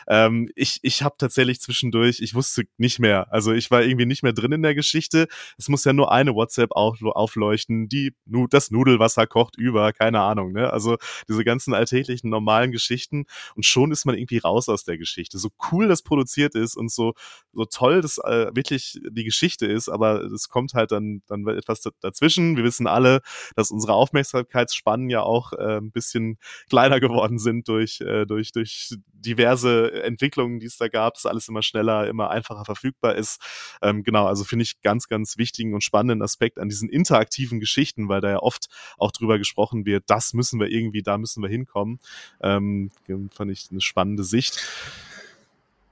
Ähm, ich ich habe tatsächlich zwischendurch, ich wusste nicht mehr. Also ich war irgendwie nicht mehr drin in der Geschichte. Es muss ja nur eine WhatsApp auf, aufleuchten, die das Nudelwasser kocht über, keine Ahnung, ne? Also diese ganzen alltäglichen normalen Geschichten und schon ist man irgendwie raus aus der Geschichte. So cool das produziert ist und so so toll das äh, wirklich die Geschichte ist, aber es kommt halt dann dann etwas dazwischen. Wir wissen alle, dass unsere Aufmerksamkeitsspannen ja auch äh, ein bisschen kleiner geworden sind durch äh, durch durch diverse Entwicklungen, die es da gab, dass alles immer schneller, immer einfacher verfügbar ist. Ähm, genau, also finde ich ganz, ganz wichtigen und spannenden Aspekt an diesen interaktiven Geschichten, weil da ja oft auch drüber gesprochen wird, das müssen wir irgendwie, da müssen wir hinkommen. Ähm, fand ich eine spannende Sicht.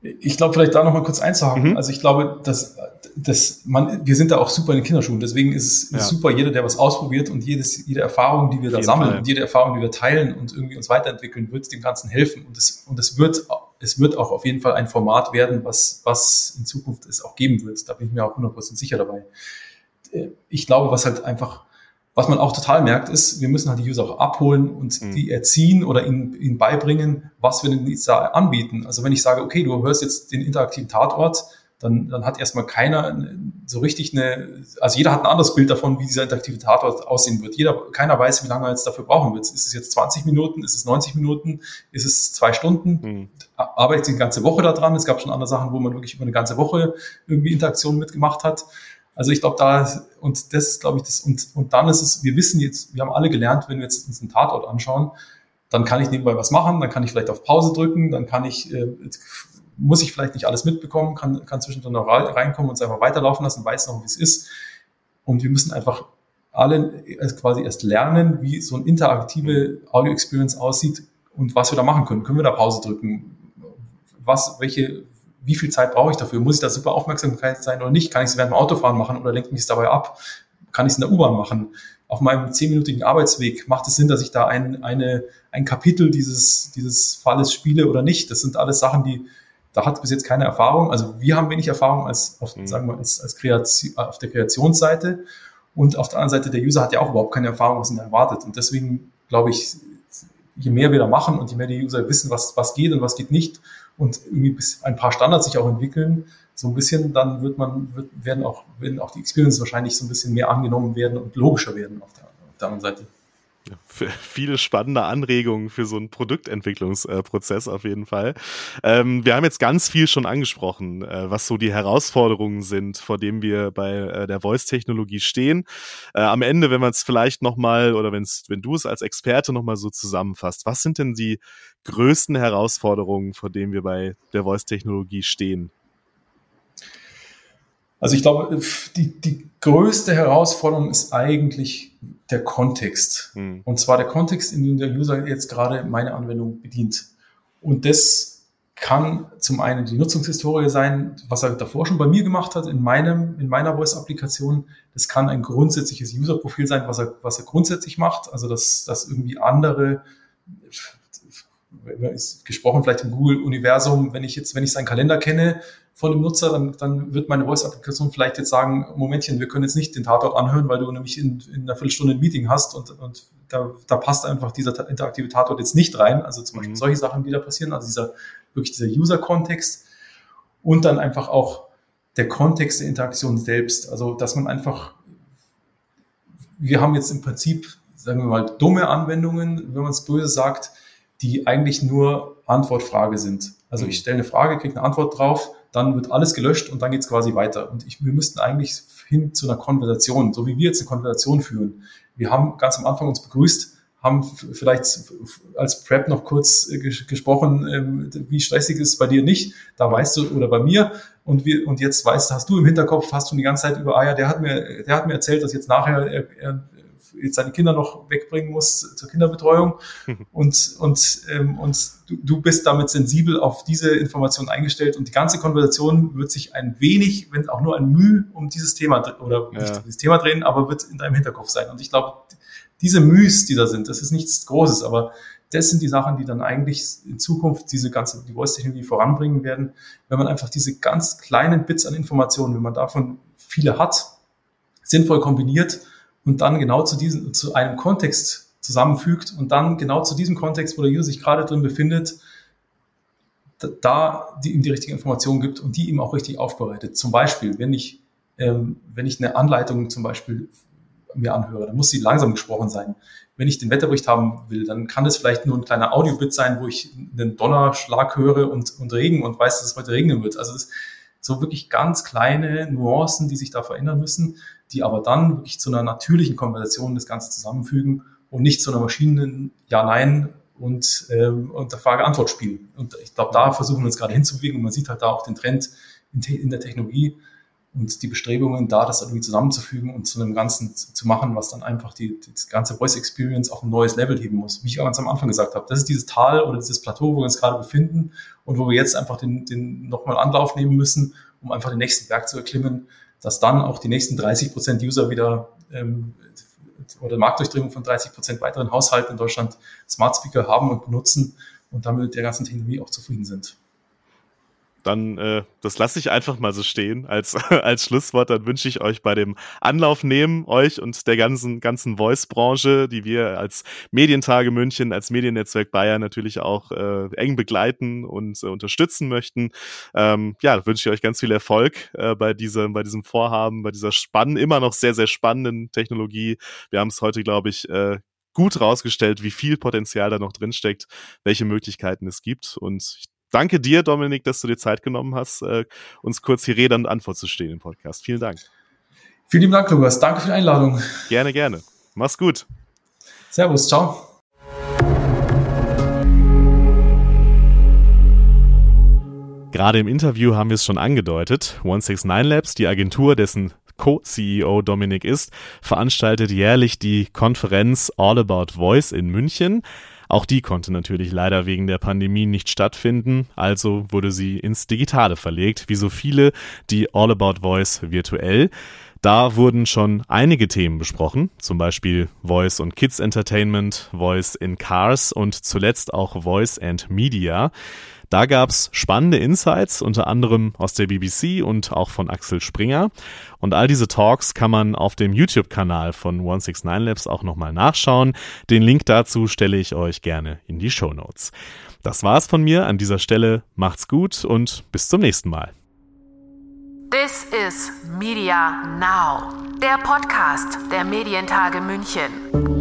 Ich glaube, vielleicht da noch mal kurz einzuhaken. Mhm. Also ich glaube, dass, dass man, wir sind da auch super in den Kinderschuhen. Deswegen ist es ja. super, jeder, der was ausprobiert und jedes, jede Erfahrung, die wir da sammeln Fall. und jede Erfahrung, die wir teilen und irgendwie uns weiterentwickeln, wird dem Ganzen helfen. Und es, und es wird, es wird auch auf jeden Fall ein Format werden, was, was in Zukunft es auch geben wird. Da bin ich mir auch 100% sicher dabei. Ich glaube, was halt einfach was man auch total merkt, ist, wir müssen halt die User auch abholen und mhm. die erziehen oder ihnen, ihnen beibringen, was wir denn jetzt da anbieten. Also wenn ich sage, okay, du hörst jetzt den interaktiven Tatort, dann, dann hat erstmal keiner so richtig eine, also jeder hat ein anderes Bild davon, wie dieser interaktive Tatort aussehen wird. Jeder, keiner weiß, wie lange er jetzt dafür brauchen wird. Ist es jetzt 20 Minuten? Ist es 90 Minuten? Ist es zwei Stunden? Mhm. Arbeitet die ganze Woche daran? Es gab schon andere Sachen, wo man wirklich über eine ganze Woche irgendwie Interaktion mitgemacht hat. Also ich glaube, da, und das ist, glaube ich, das, und, und dann ist es, wir wissen jetzt, wir haben alle gelernt, wenn wir jetzt uns einen Tatort anschauen, dann kann ich nebenbei was machen, dann kann ich vielleicht auf Pause drücken, dann kann ich, äh, muss ich vielleicht nicht alles mitbekommen, kann, kann zwischendrin noch reinkommen und es einfach weiterlaufen lassen, weiß noch, wie es ist. Und wir müssen einfach alle quasi erst lernen, wie so eine interaktive Audio-Experience aussieht und was wir da machen können. Können wir da Pause drücken? Was, welche, wie viel Zeit brauche ich dafür? Muss ich da super Aufmerksamkeit sein oder nicht? Kann ich es während dem Autofahren machen oder lenkt mich es dabei ab? Kann ich es in der U-Bahn machen? Auf meinem zehnminütigen Arbeitsweg macht es Sinn, dass ich da ein, eine, ein Kapitel dieses, dieses Falles spiele oder nicht? Das sind alles Sachen, die, da hat bis jetzt keine Erfahrung. Also wir haben wenig Erfahrung als, auf, mhm. sagen wir, als, als Kreation, auf der Kreationsseite. Und auf der anderen Seite, der User hat ja auch überhaupt keine Erfahrung, was ihn erwartet. Und deswegen glaube ich, je mehr wir da machen und je mehr die User wissen, was, was geht und was geht nicht und irgendwie bis ein paar Standards sich auch entwickeln, so ein bisschen, dann wird man, wird, werden auch, werden auch die Experience wahrscheinlich so ein bisschen mehr angenommen werden und logischer werden auf der, auf der anderen Seite viele spannende Anregungen für so einen Produktentwicklungsprozess auf jeden Fall. Ähm, wir haben jetzt ganz viel schon angesprochen, äh, was so die Herausforderungen sind, vor denen wir bei äh, der Voice-Technologie stehen. Äh, am Ende, wenn man es vielleicht nochmal oder wenn's, wenn du es als Experte nochmal so zusammenfasst, was sind denn die größten Herausforderungen, vor denen wir bei der Voice-Technologie stehen? Also ich glaube, die, die größte Herausforderung ist eigentlich der Kontext. Mhm. Und zwar der Kontext, in dem der User jetzt gerade meine Anwendung bedient. Und das kann zum einen die Nutzungshistorie sein, was er davor schon bei mir gemacht hat, in meinem, in meiner Voice-Applikation. Das kann ein grundsätzliches User-Profil sein, was er, was er grundsätzlich macht. Also, dass, dass irgendwie andere, gesprochen vielleicht im Google-Universum, wenn ich jetzt, wenn ich seinen Kalender kenne, von dem Nutzer, dann, dann wird meine Voice-Applikation vielleicht jetzt sagen, Momentchen, wir können jetzt nicht den Tatort anhören, weil du nämlich in, in einer Viertelstunde ein Meeting hast und, und da, da passt einfach dieser interaktive Tatort jetzt nicht rein. Also zum Beispiel mhm. solche Sachen, die da passieren, also dieser, wirklich dieser User-Kontext und dann einfach auch der Kontext der Interaktion selbst. Also, dass man einfach, wir haben jetzt im Prinzip, sagen wir mal, dumme Anwendungen, wenn man es böse sagt, die eigentlich nur Antwortfrage sind. Also ich mhm. stelle eine Frage, kriege eine Antwort drauf, dann wird alles gelöscht und dann geht es quasi weiter. Und ich, wir müssten eigentlich hin zu einer Konversation, so wie wir jetzt eine Konversation führen. Wir haben ganz am Anfang uns begrüßt, haben vielleicht als Prep noch kurz äh, gesprochen, ähm, wie stressig ist es bei dir nicht, da weißt du, oder bei mir, und wir, und jetzt weißt, hast du im Hinterkopf, hast du die ganze Zeit über, ah ja, der hat mir, der hat mir erzählt, dass jetzt nachher er, er jetzt seine Kinder noch wegbringen muss zur Kinderbetreuung. und, und, ähm, und du, du bist damit sensibel auf diese Information eingestellt und die ganze Konversation wird sich ein wenig, wenn auch nur ein Mühe um dieses Thema oder ja. nicht um dieses Thema drehen, aber wird in deinem Hinterkopf sein. Und ich glaube, diese Mühs, die da sind, das ist nichts Großes, aber das sind die Sachen, die dann eigentlich in Zukunft diese ganze die Voice-Technologie voranbringen werden, wenn man einfach diese ganz kleinen Bits an Informationen, wenn man davon viele hat, sinnvoll kombiniert und dann genau zu diesem, zu einem Kontext zusammenfügt und dann genau zu diesem Kontext, wo der User sich gerade drin befindet, da die, ihm die richtige Information gibt und die ihm auch richtig aufbereitet. Zum Beispiel, wenn ich, ähm, wenn ich eine Anleitung zum Beispiel mir anhöre, dann muss sie langsam gesprochen sein. Wenn ich den Wetterbericht haben will, dann kann es vielleicht nur ein kleiner Audiobit sein, wo ich einen Donnerschlag höre und, und Regen und weiß, dass es heute regnen wird. Also das, so wirklich ganz kleine Nuancen, die sich da verändern müssen, die aber dann wirklich zu einer natürlichen Konversation das Ganze zusammenfügen und nicht zu einer Maschinen Ja-Nein und, ähm, der Frage-Antwort-Spiel. Und ich glaube, da versuchen wir uns gerade hinzubewegen und man sieht halt da auch den Trend in, in der Technologie und die Bestrebungen, da das irgendwie zusammenzufügen und zu einem Ganzen zu machen, was dann einfach die, die ganze Voice Experience auf ein neues Level heben muss. Wie ich ganz am Anfang gesagt habe, das ist dieses Tal oder dieses Plateau, wo wir uns gerade befinden und wo wir jetzt einfach den, den nochmal Anlauf nehmen müssen, um einfach den nächsten Berg zu erklimmen, dass dann auch die nächsten 30 Prozent User wieder ähm, oder Marktdurchdringung von 30 Prozent weiteren Haushalten in Deutschland Smart Speaker haben und benutzen und damit mit der ganzen Technologie auch zufrieden sind. Dann äh, das lasse ich einfach mal so stehen als, <laughs> als Schlusswort. Dann wünsche ich euch bei dem Anlauf nehmen, euch und der ganzen, ganzen Voice-Branche, die wir als Medientage München, als Mediennetzwerk Bayern natürlich auch äh, eng begleiten und äh, unterstützen möchten. Ähm, ja, wünsche ich euch ganz viel Erfolg äh, bei, diesem, bei diesem Vorhaben, bei dieser spannenden, immer noch sehr, sehr spannenden Technologie. Wir haben es heute, glaube ich, äh, gut rausgestellt, wie viel Potenzial da noch drinsteckt, welche Möglichkeiten es gibt. Und ich danke dir, Dominik, dass du dir Zeit genommen hast, äh, uns kurz hier Rede und Antwort zu stehen im Podcast. Vielen Dank. Vielen lieben Dank, Lukas. Danke für die Einladung. Gerne, gerne. Mach's gut. Servus, ciao. Gerade im Interview haben wir es schon angedeutet. 169 Labs, die Agentur, dessen Co-CEO Dominik ist, veranstaltet jährlich die Konferenz All About Voice in München. Auch die konnte natürlich leider wegen der Pandemie nicht stattfinden, also wurde sie ins Digitale verlegt, wie so viele, die All About Voice virtuell. Da wurden schon einige Themen besprochen, zum Beispiel Voice und Kids Entertainment, Voice in Cars und zuletzt auch Voice and Media. Da gab's spannende Insights, unter anderem aus der BBC und auch von Axel Springer. Und all diese Talks kann man auf dem YouTube-Kanal von 169 Labs auch nochmal nachschauen. Den Link dazu stelle ich euch gerne in die Show Notes. Das war's von mir an dieser Stelle. Macht's gut und bis zum nächsten Mal. This is Media Now, der Podcast der Medientage München.